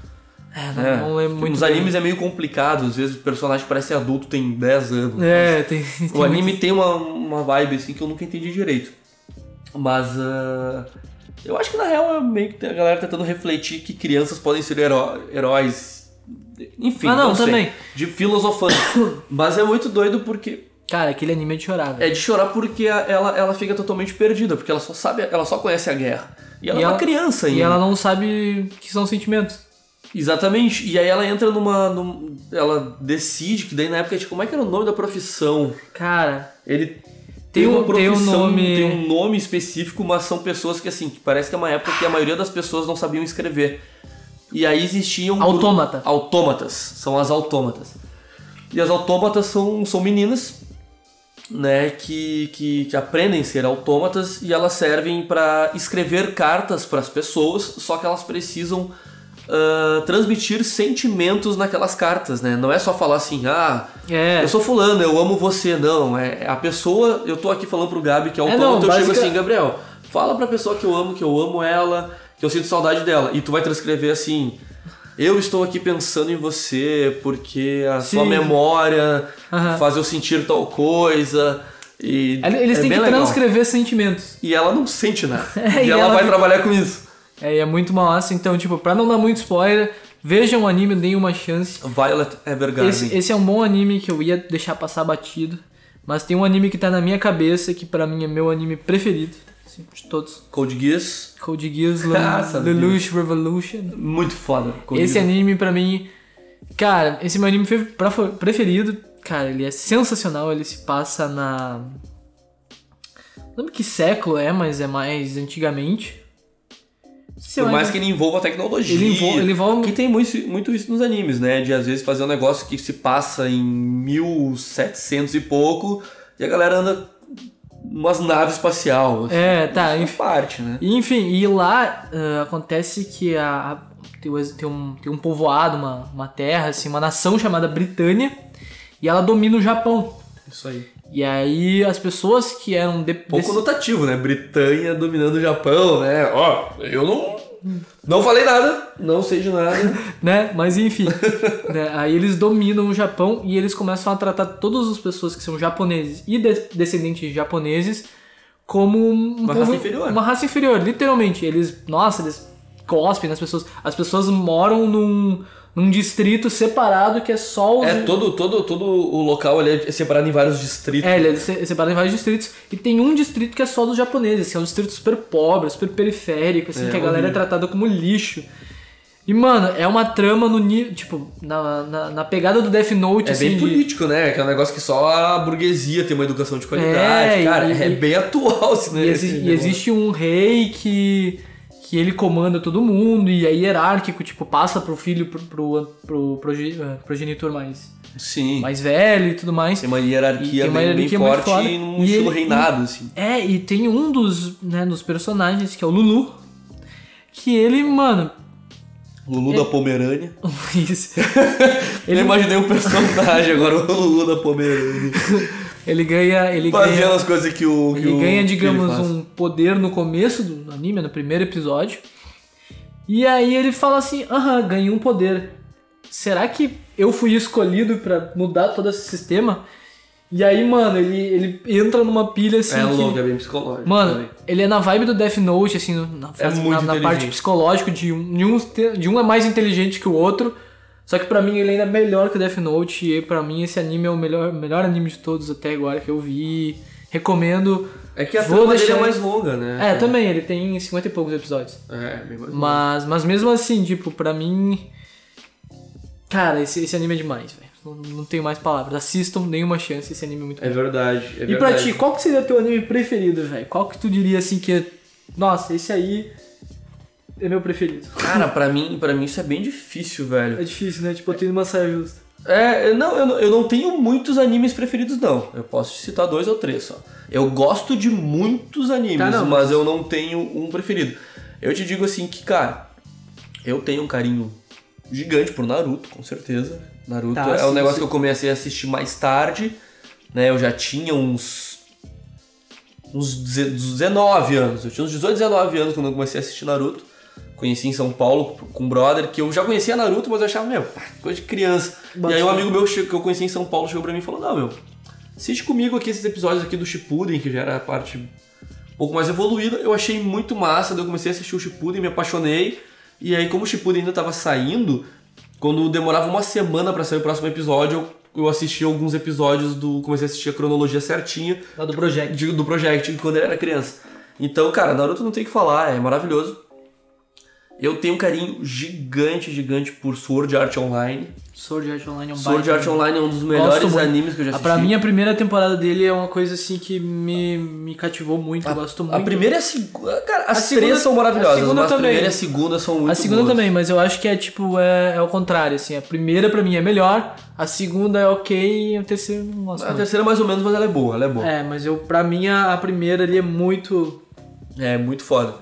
É, não, É, não lembro muito. Nos bem. animes é meio complicado, às vezes o personagem parece adulto, tem 10 anos. É, tem. [laughs] tem O anime tem uma, uma vibe assim que eu nunca entendi direito. Mas ah, eu acho que na real é meio que a galera tentando refletir que crianças podem ser heró- heróis. Enfim, Ah, não, sei, também. de filosofando. [coughs] Mas é muito doido porque Cara, aquele anime é de chorar, velho. É de chorar porque ela, ela fica totalmente perdida, porque ela só sabe, ela só conhece a guerra. E ela E é uma ela- criança ainda. E ela não sabe que são sentimentos. Exatamente. E aí ela entra numa. num- ela decide que daí na época, tipo, como é que era o nome da profissão? Cara, Ele Tem uma um- tem um profissão, nome- tem um nome específico, mas são pessoas que assim, que parece que é uma época que a maioria das pessoas não sabiam escrever. E aí existiam Autômata. autômatas, são as autômatas. E as autômatas são, são meninas, né, que, que, que aprendem a ser autômatas e elas servem para escrever cartas para as pessoas, só que elas precisam ah, transmitir sentimentos naquelas cartas, né? Não é só falar assim, ah, é. eu sou fulano, eu amo você, não. É a pessoa, eu tô aqui falando pro Gabi que é É, autômata, não, eu chego basica- assim, Gabriel, fala pra pessoa que eu amo, que eu amo ela, que eu sinto saudade dela. E tu vai transcrever assim, eu estou aqui pensando em você porque a sua Sim. memória Aham. faz eu sentir tal coisa. E Eles é têm que legal. transcrever sentimentos. E ela não sente nada. [laughs] É, e, e ela, ela vai fica- trabalhar com isso. É, e é muito massa. Então, tipo, pra não dar muito spoiler, vejam o anime, deem uma chance. Violet Evergarden. Esse, esse é um bom anime que eu ia deixar passar batido. Mas tem um anime que tá na minha cabeça, que pra mim é meu anime preferido. Assim, de todos. Code Geass, Code Geass, [laughs] Ah. Lelouch Revolution. muito foda. Code Esse Geass. anime pra mim. Cara, esse é meu anime preferido. Cara, ele é sensacional. Ele se passa na. Não lembro que século é, mas é mais antigamente. Se Por mais que ele envolva a tecnologia. Ele envolve- ele envolve- Que tem muito, muito isso nos animes, né? De às vezes fazer um negócio que se passa em 1700 e pouco e a galera anda umas naves espacial. assim. É, tá, enfim. faz parte, né? Enfim, e lá ah, acontece que a, a- tem um, tem um povoado, uma, uma terra, assim, uma nação chamada Britânia, e ela domina o Japão. Isso aí. E aí as pessoas que eram de, Pouco notativo, né? Britânia dominando o Japão, né? Ó, eu não. Não falei nada, não sei de nada. [laughs] né? Mas enfim, [laughs] né? aí eles dominam o Japão e eles começam a tratar todas as pessoas que são japoneses e de- descendentes de japoneses como um Uma raça inferior. Uma raça inferior, literalmente. Eles, nossa, eles cospem nas pessoas. As pessoas moram num, num distrito separado que é só os É, todo, todo, todo o local ali é separado em vários distritos. É, ele é se- separado em vários distritos. E tem um distrito que é só dos japoneses, que é um distrito super pobre, super periférico, assim, É, que a galera é tratada como lixo. E, mano, é uma trama no nível. Tipo, na, na, na pegada do Death Note, É assim. bem de- político, né? Que é um negócio que só a burguesia tem uma educação de qualidade. É, Cara, e- é bem atual esse, né, E, esse exi- e existe um rei que. Que ele comanda todo mundo, e é hierárquico, tipo, passa pro filho, pro, pro, pro proge- eh, progenitor mais, Sim. mais velho e tudo mais. Tem uma hierarquia, tem uma bem, hierarquia bem muito forte e num estilo ele- reinado, assim. É, e tem um dos, né, dos personagens, que é o Lulu, que ele, mano. Lulu da Pomerânia. [laughs] Isso. [laughs] Eu imaginei um personagem agora, o Lulu da Pomerânia. [laughs] Ele ganha. Ele Fazendo ganha, as coisas que o. Que ele o- ganha digamos, um poder no começo do anime, no primeiro episódio. E aí ele fala assim: aham, ganhei um poder. Será que eu fui escolhido pra mudar todo esse sistema? E aí, mano, ele, ele entra numa pilha assim. É que- louco, é bem psicológico. Mano, também. ele é na vibe do Death Note, assim, na, fase- É na, na parte psicológica de um, de, um, de um é mais inteligente que o outro. Só que pra mim ele ainda é melhor que o Death Note. E pra mim esse anime é o melhor, melhor anime de todos até agora que eu vi. Recomendo. É que a Vou trama dele deixar- é mais longa, né? É, também, ele tem 50 e poucos episódios. É, bem mais. Mas, mas mesmo assim, tipo, pra mim. Cara, esse, esse anime é demais, velho. Não, não tenho mais palavras. Assistam, nenhuma chance, esse anime é muito É bom. verdade. É E pra verdade. ti, qual que seria teu anime preferido, velho? Qual que tu diria assim que. é- Nossa, esse aí é meu preferido. Cara, pra mim, pra mim isso é bem difícil, velho. É difícil, né? Tipo, eu tenho uma saia justa. É, não eu, não, eu não tenho muitos animes preferidos, não. Eu posso te citar dois ou três só. Eu gosto de muitos animes, Tá, não, mas mas- eu não tenho um preferido. Eu te digo assim que, cara, eu tenho um carinho gigante por Naruto, com certeza. Naruto Tá, é um sim, negócio sim. que eu comecei a assistir mais tarde, né? Eu já tinha uns. uns deze- 19 anos. Eu tinha uns 18, 19 anos quando eu comecei a assistir Naruto. Conheci em São Paulo com um brother que eu já conhecia Naruto, mas eu achava, meu, coisa de criança. Bate e aí um amigo meu que eu conheci em São Paulo chegou pra mim e falou: Não, meu, assiste comigo aqui esses episódios aqui do Shippuden, que já era a parte um pouco mais evoluída. Eu achei muito massa, daí eu comecei a assistir o Shippuden, me apaixonei. E aí, como o Shippuden ainda tava saindo, quando demorava uma semana pra sair o próximo episódio, eu, eu assisti alguns episódios do. Comecei a assistir a cronologia certinha Lá do Project. de- do Project quando ele era criança. Então, cara, Naruto não tem o que falar, é maravilhoso. Eu tenho um carinho gigante, gigante por Sword Art Online. Sword Art Online é um Sword Art Online é um dos melhores animes que eu já assisti. Pra mim, a primeira temporada dele é uma coisa assim que me, me cativou muito. eu gosto muito. A primeira e a segunda. Cara, as A segunda- três são maravilhosas, a segunda mas a também. primeira e a segunda são muito A segunda boas. também, mas eu acho que é tipo, é, é o contrário, assim. A primeira pra mim é melhor, a segunda é ok e a terceira não gosto A muito. terceira mais ou menos, mas ela é boa, ela é boa. É, mas eu, pra mim a, a primeira ali é muito. É, muito foda.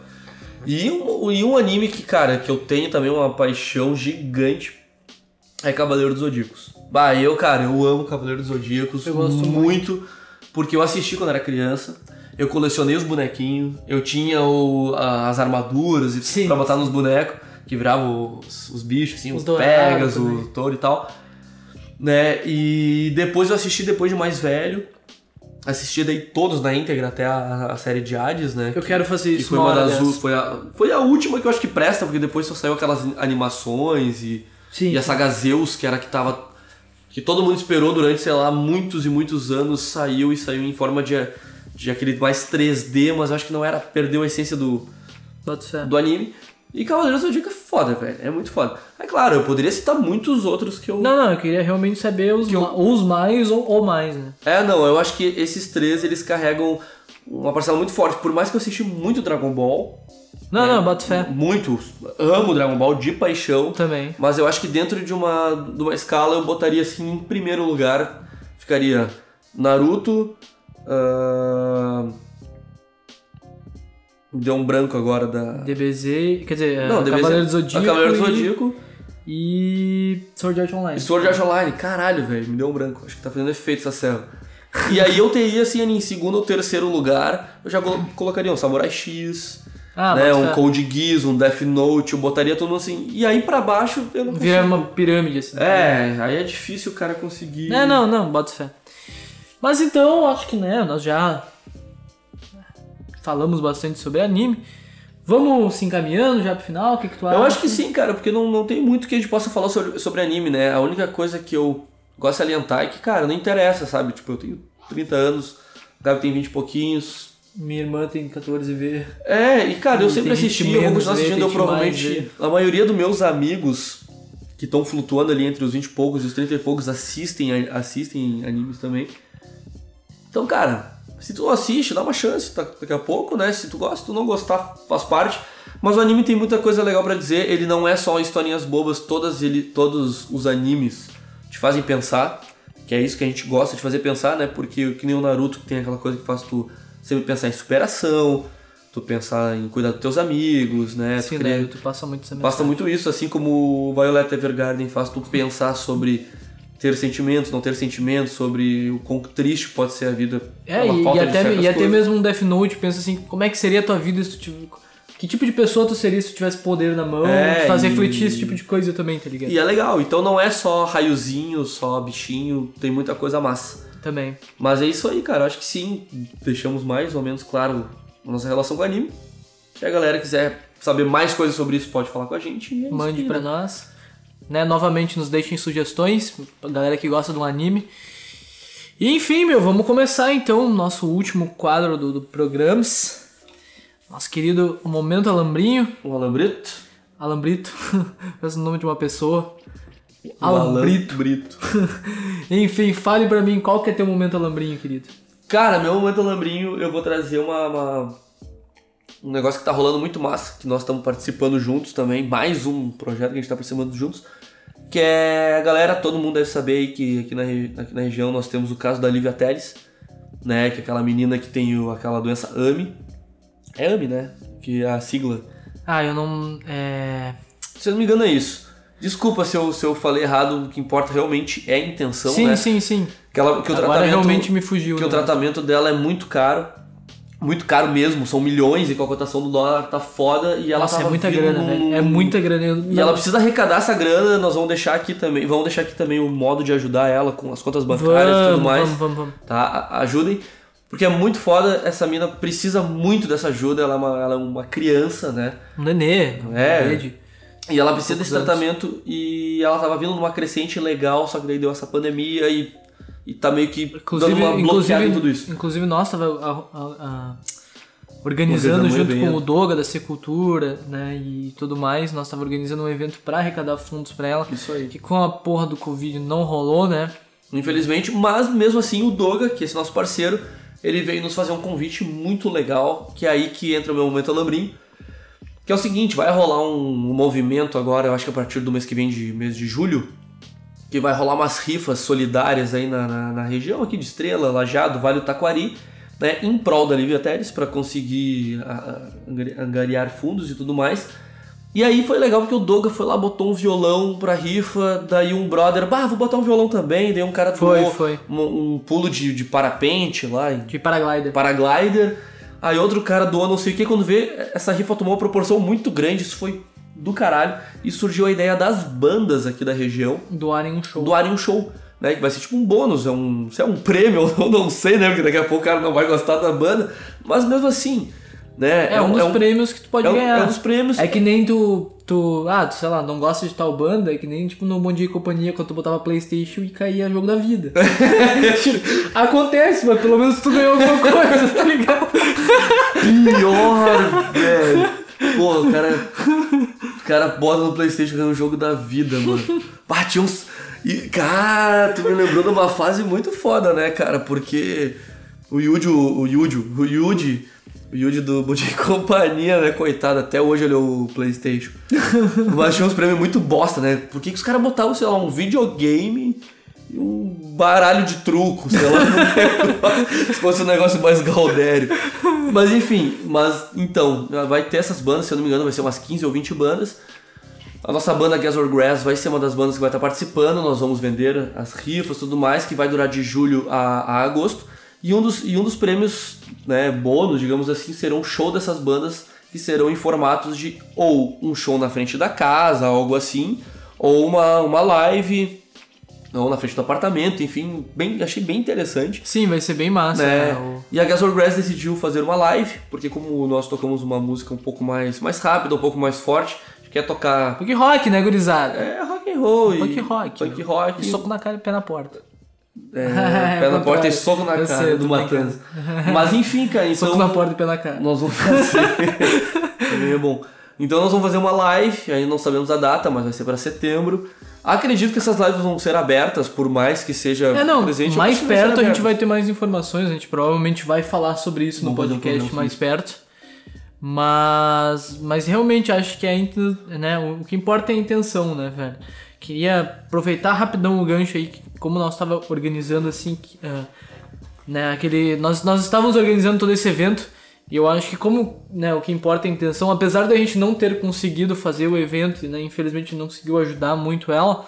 E um, e um anime que, cara, que eu tenho também uma paixão gigante é Cavaleiro dos Zodíacos. Bah, eu, cara, eu amo Cavaleiro dos Zodíacos Eu gosto muito, porque eu assisti quando era criança. Eu colecionei os bonequinhos, eu tinha o- as armaduras Sim. pra botar nos bonecos, que viravam os, os bichos, assim, Os os, pegas, o touro e tal. Né? E depois eu assisti depois de mais velho. Assisti daí todos na íntegra até a, a série de Hades, né? Eu quero fazer Que isso foi uma das foi a, foi a última que eu acho que presta, porque depois só saiu aquelas animações e, Sim. e a saga Zeus, que era que tava. que todo mundo esperou durante, sei lá, muitos e muitos anos, saiu e saiu em forma de, de aquele mais 3D, mas eu acho que não era. perdeu a essência do, do anime. E Cavaleiros do Zodíaco é foda, velho. É muito foda. É claro, eu poderia citar muitos outros que eu. Não, não, eu queria realmente saber os, eu- ma- os mais ou, ou mais, né? É, não, eu acho que esses três eles carregam uma parcela muito forte. Por mais que eu assisti muito Dragon Ball, Não, não, boto fé. muito, amo Dragon Ball de paixão. Também. Mas eu acho que dentro de uma, de uma escala eu botaria assim em primeiro lugar. Ficaria Naruto. ahn, Deu um branco agora da. DBZ, quer dizer, Não, é, DBZ Cavaleiro do Zodíaco. a Cavaleiro do e- Zodíaco E Sword Art Online. e Sword Art Online. Caralho, velho, me deu um branco. Acho que tá fazendo efeito essa cena. E aí eu teria assim em segundo ou terceiro lugar, eu já colo- colocaria um Samurai X, Ah, né, um. Code Geass, um Death Note, eu botaria tudo assim. E aí pra baixo eu não Vira consigo. uma pirâmide, assim. É, aí é difícil o cara conseguir. É, não, não, boto fé. Mas então, acho que, né, nós já falamos bastante sobre anime. Vamos se encaminhando já pro final, o que que tu acha? Eu acho que sim, cara, porque não, não tem muito que a gente possa falar sobre, sobre anime, né? A única coisa que eu gosto de salientar é que, cara, não interessa, sabe? Tipo, eu tenho 30 anos, o Gabi tem 20 e pouquinhos. Minha irmã tem 14 V. É, e cara, eu sempre assisti, eu vou continuar assistindo, eu provavelmente. A maioria dos meus amigos que estão flutuando ali entre os 20 e poucos e os 30 e poucos assistem, assistem animes também. Então, cara, se tu não assiste, dá uma chance tá- daqui a pouco, né? Se tu gosta, se tu não gostar, faz parte. Mas o anime tem muita coisa legal pra dizer. Ele não é só historinhas bobas, todas ele, todos os animes te fazem pensar. Que é isso que a gente gosta de fazer pensar, né? Porque que nem o Naruto que tem aquela coisa que faz tu sempre pensar em superação, tu pensar em cuidar dos teus amigos, né? Tu Sim, querer- né? Tu passa muito essa Passa muito isso, assim como o Violet Evergarden faz tu pensar sobre ter sentimentos, não ter sentimentos, sobre o quão triste pode ser a vida. É, e, e até, e até mesmo um Death Note pensa assim, como é que seria a tua vida se tu tivesse... Que tipo de pessoa tu seria se tu tivesse poder na mão? É, te faz e- refletir esse tipo de coisa também, tá ligado? E é legal, então não é só raiozinho, só bichinho, tem muita coisa massa. Também. Mas é isso aí, cara. Acho que sim, deixamos mais ou menos claro a nossa relação com o anime. Se a galera quiser saber mais coisas sobre isso, pode falar com a gente. é Mande pra né? nós. Né? Novamente nos deixem sugestões, pra galera que gosta do anime. E enfim, meu, vamos começar então o nosso último quadro do, do Programas. Nosso querido Momento Alambrinho. O Alambrito. Alambrito. [laughs] Parece o nome de uma pessoa. Alambrito. Alambrito. [laughs] Enfim, fale pra mim qual que é teu momento Alambrinho, querido. Cara, meu momento Alambrinho, eu vou trazer uma, uma- um negócio que tá rolando muito massa, que nós estamos participando juntos também, mais um projeto que a gente tá participando juntos, que é a galera, todo mundo deve saber aí que aqui na, aqui na região nós temos o caso da Lívia Teles, né, que é aquela menina que tem o- aquela doença AMI, é AMI, né, que é a sigla, Ah, eu não. É. se eu não me engano é isso. Desculpa se eu, se eu falei errado, o que importa realmente é a intenção, sim, né? sim, sim. Que, ela, que o Agora tratamento, realmente me fugiu. que o né? tratamento dela é muito caro. Muito caro mesmo, são milhões e com a cotação do dólar tá foda e ela Nossa, é muita grana, num- velho. É muita grana. Eu- E ela precisa arrecadar essa grana, nós vamos deixar aqui também, vamos deixar aqui também o modo de ajudar ela com as contas bancárias e tudo Vamos, mais, vamos, vamos, vamos. tá? Ajudem, porque é muito foda, essa mina precisa muito dessa ajuda, ela é uma, ela é uma criança, né? Um nenê. um É. de E ela precisa desse tratamento e ela tava vindo numa crescente legal, só que daí deu essa pandemia e, e tá meio que Inclusive, dando uma bloqueada em tudo isso. inclusive nós tava a- a- a- organizando Organizando um junto evento. com o Doga da Secultura, né, e tudo mais, nós tava organizando um evento pra arrecadar fundos pra ela, Isso aí. que com a porra do Covid não rolou, né? Infelizmente, mas mesmo assim o Doga, que é esse nosso parceiro, ele veio nos fazer um convite muito legal, que é aí que entra o meu momento alambrim. Que é o seguinte, vai rolar um, um movimento agora, eu acho que a partir do mês que vem, de mês de julho, que vai rolar umas rifas solidárias aí na, na, na região aqui de Estrela, Lajado, Vale do Taquari, né, em prol da Lívia Teles, para conseguir a- a- angari- angariar fundos e tudo mais. E aí foi legal porque o Doga foi lá, botou um violão pra rifa, daí um brother, bah, vou botar um violão também, daí um cara Foi, foi. Um, um pulo de, de parapente lá, De paraglider. paraglider. Aí outro cara doou não sei o que, quando vê, essa rifa tomou uma proporção muito grande, isso foi do caralho. E surgiu a ideia das bandas aqui da região Doarem um show. doarem um show. Né, que vai ser tipo um bônus, é um, se é um prêmio, [laughs] eu não sei, né? Porque daqui a pouco o cara não vai gostar da banda. Mas mesmo assim, né? É, um dos prêmios que tu pode é um- ganhar. é um dos prêmios. É que nem tu, tu, ah, tu, sei lá, não gosta de tal banda, é que nem tipo no Bom Dia e Companhia quando tu botava Playstation e caía jogo da vida. [laughs] Acontece, mas pelo menos tu ganhou alguma coisa, tá ligado? Pior, velho. Pô, o cara. O cara bota no Playstation ganha um jogo da vida, mano. Bate uns. E, cara, tu me lembrou de uma fase muito foda, né, cara? Porque o Yuji, o Yuji, o Yuji, o Yuji do e Companhia, né, coitado, até hoje ele é o Playstation. Mas tinha uns prêmios muito bosta, né? Por que, que os caras botavam, sei lá, um videogame um baralho de truco, sei lá, [laughs] se fosse um negócio mais gaudério. Mas enfim, mas então, vai ter essas bandas, se eu não me engano, vai ser umas 15 ou 20 bandas. A nossa banda Gas or Grass vai ser uma das bandas que vai estar participando, nós vamos vender as rifas tudo mais, que vai durar de julho a, a agosto. E um dos, e um dos prêmios, né, bônus, digamos assim, serão um show dessas bandas que serão em formatos de ou um show na frente da casa, algo assim, ou uma, uma live, ou na frente do apartamento, enfim, bem, achei bem interessante. Sim, vai ser bem massa, né? né? E a Gas or Grass decidiu fazer uma live, porque como nós tocamos uma música um pouco mais, mais rápida, um pouco mais forte, quer tocar Punk rock, né, gurizada? é, rock and roll e Punk rock. punk rock, E soco na cara e pé na porta. é, [laughs] pé na porta e soco na Eu cara sei, do Matanza. [laughs] Mas enfim, cara, então Soco na porta e pé na cara. nós vamos fazer. Também [laughs] é bom. Então nós vamos fazer uma live, ainda não sabemos a data, mas vai ser para setembro. Acredito que essas lives vão ser abertas, por mais que seja É, não, presente. mais perto a gente vai ter mais informações, a gente provavelmente vai falar sobre isso no Vamos podcast mais perto. Mas, mas realmente acho que a, inten- né, o que importa é a intenção, né, velho? Queria aproveitar rapidão o gancho aí, como nós estava organizando assim, que, ah, né, aquele, nós, nós estávamos organizando todo esse evento e eu acho que como né, o que importa é a intenção, apesar da gente não ter conseguido fazer o evento, e né, infelizmente não conseguiu ajudar muito ela,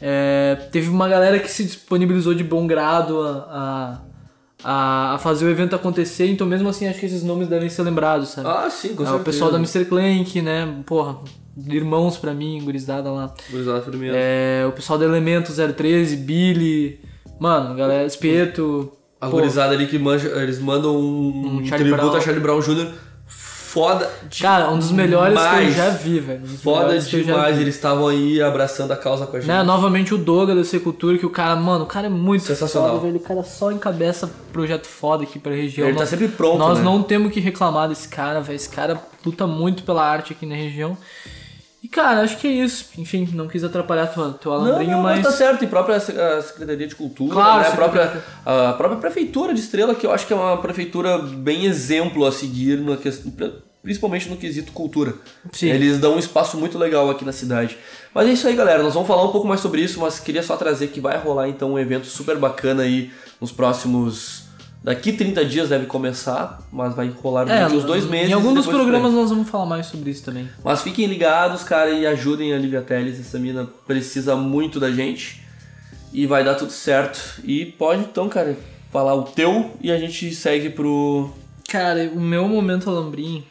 é, teve uma galera que se disponibilizou de bom grado a, a, a fazer o evento acontecer, então mesmo assim acho que esses nomes devem ser lembrados, sabe? Ah, sim, com É, o certeza. pessoal da Mr. Clank, né? Porra, irmãos pra mim, gurizada lá. Gurizada Firmeza. É, o pessoal do Elemento 013, Billy, mano, galera, Espeto. A gurizada ali que manja, eles mandam um, Um tributo Brown. a Charlie Brown Jr. Foda Cara, um dos melhores que eu demais. já vi, velho. Um Foda demais. vi. Eles estavam aí abraçando a causa com a gente. Né, novamente o Doga da Secultura, que o cara, mano, o cara é muito Sensacional. foda, velho. O cara só encabeça projeto foda aqui pra região. Ele tá Nós- sempre pronto, Nós né? não temos que reclamar desse cara, velho. Esse cara luta muito pela arte aqui na região. Cara, acho que é isso. Enfim, não quis atrapalhar teu Não, alambrinho, não, mas mas... tá certo. E própria a Secretaria de Cultura, Claro, né? a, própria, a própria Prefeitura de Estrela, que eu acho que é uma prefeitura bem exemplo a seguir, no, principalmente no quesito cultura. Sim. Eles dão um espaço muito legal aqui na cidade. Mas é isso aí, galera. Nós vamos falar um pouco mais sobre isso, mas queria só trazer que vai rolar então um evento super bacana aí nos próximos. Daqui 30 dias deve começar, mas vai rolar É, durante uns dois meses. em algum dos programas nós vamos falar mais sobre isso também. mas fiquem ligados, cara, e ajudem a Lívia Teles. Essa mina precisa muito da gente. E vai dar tudo certo. E pode então, cara, falar o teu e a gente segue pro. Cara, o meu momento alambrim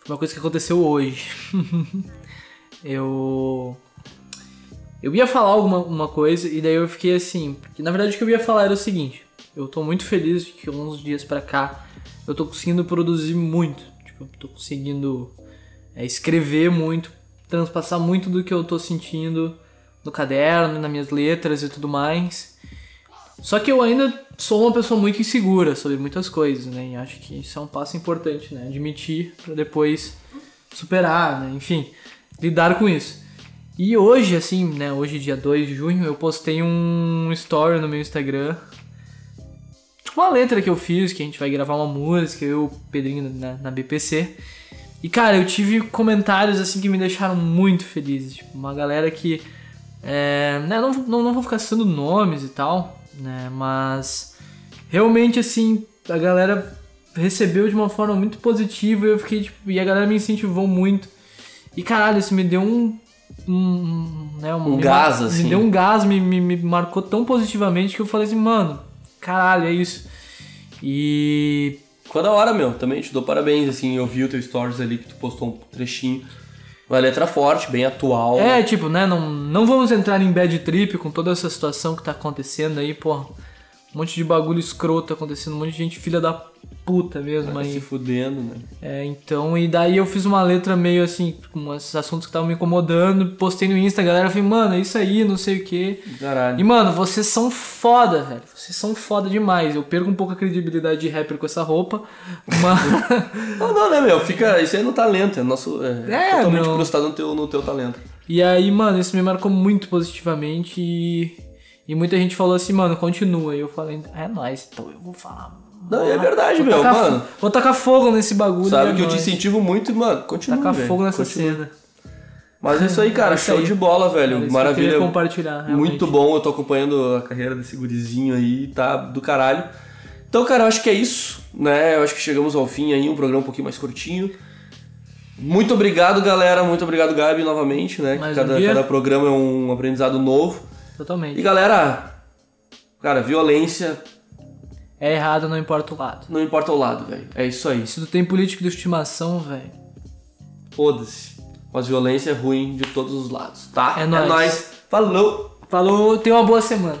foi uma coisa que aconteceu hoje. [laughs] eu. Eu ia falar alguma uma coisa e daí eu fiquei assim. Porque na verdade o que eu ia falar era o seguinte: eu tô muito feliz de que uns dias pra cá eu tô conseguindo produzir muito. Tipo, eu tô conseguindo é, escrever muito transpassar muito do que eu tô sentindo no caderno, nas minhas letras e tudo mais. Só que eu ainda sou uma pessoa muito insegura sobre muitas coisas, né? E acho que isso é um passo importante, né? Admitir para depois superar, né? Enfim, lidar com isso. E hoje, assim, né? Hoje, dia 2 de junho, eu postei um story no meu Instagram. Tipo uma letra que eu fiz, que a gente vai gravar uma música, eu e o Pedrinho na, na BPC. E, cara, eu tive comentários, assim, que me deixaram muito feliz. Tipo, uma galera que... É, né, não, não, não vou ficar citando nomes e tal, né? Mas realmente assim, a galera recebeu de uma forma muito positiva e eu fiquei tipo, e a galera me incentivou muito. E caralho, isso me deu um um, né, um gás, me, assim. Me deu um gás, me, me, me marcou tão positivamente que eu falei assim, mano, caralho, é isso. E. Ficou da hora, meu. Também te dou parabéns, assim. Eu vi o teu stories ali que tu postou um trechinho. Uma letra forte, bem atual. É, tipo, né? Não, não vamos entrar em bad trip com toda essa situação que tá acontecendo aí, pô. Um monte de bagulho escroto acontecendo, um monte de gente filha da puta mesmo aí. se fudendo, né? É, então, e daí eu fiz uma letra meio assim, com esses assuntos que estavam me incomodando, postei no Insta, a galera falou, mano, é isso aí, não sei o quê. Caralho. E, mano, vocês são foda, velho. Vocês são foda demais. Eu perco um pouco a credibilidade de rapper com essa roupa, [laughs] mas. [laughs] Não, não, né, meu? Fica. Isso aí é no talento, é nosso. É, É, totalmente meu. no teu, no teu talento. e aí, mano, isso me marcou muito positivamente e. E muita gente falou assim, mano, continua. E eu falei, é nóis, então eu vou falar. Não, é verdade, Vou meu, tacar, mano. Vou tacar fogo nesse bagulho. Sabe e é que eu te incentivo muito, mano. Continua. Tacar velho, fogo nessa continua. cena. Mas é isso aí, cara. É isso show aí. de bola, velho. Era isso que eu Maravilha. compartilhar, realmente. Muito bom, eu tô acompanhando a carreira desse gurizinho aí, tá do caralho. Então, cara, eu acho que é isso, né? Eu acho que chegamos ao fim aí, um programa um pouquinho mais curtinho. Muito obrigado, galera. Muito obrigado, Gabi, novamente, né? Mais cada, um cada programa é um aprendizado novo. Totalmente. E galera, cara, violência É errado, não importa o lado. não importa o lado, velho. É isso aí. Se tu tem político de estimação, velho. Foda-se. Mas violência é ruim de todos os lados, tá? É nóis. nóis. Falou! Falou, tenha uma boa semana.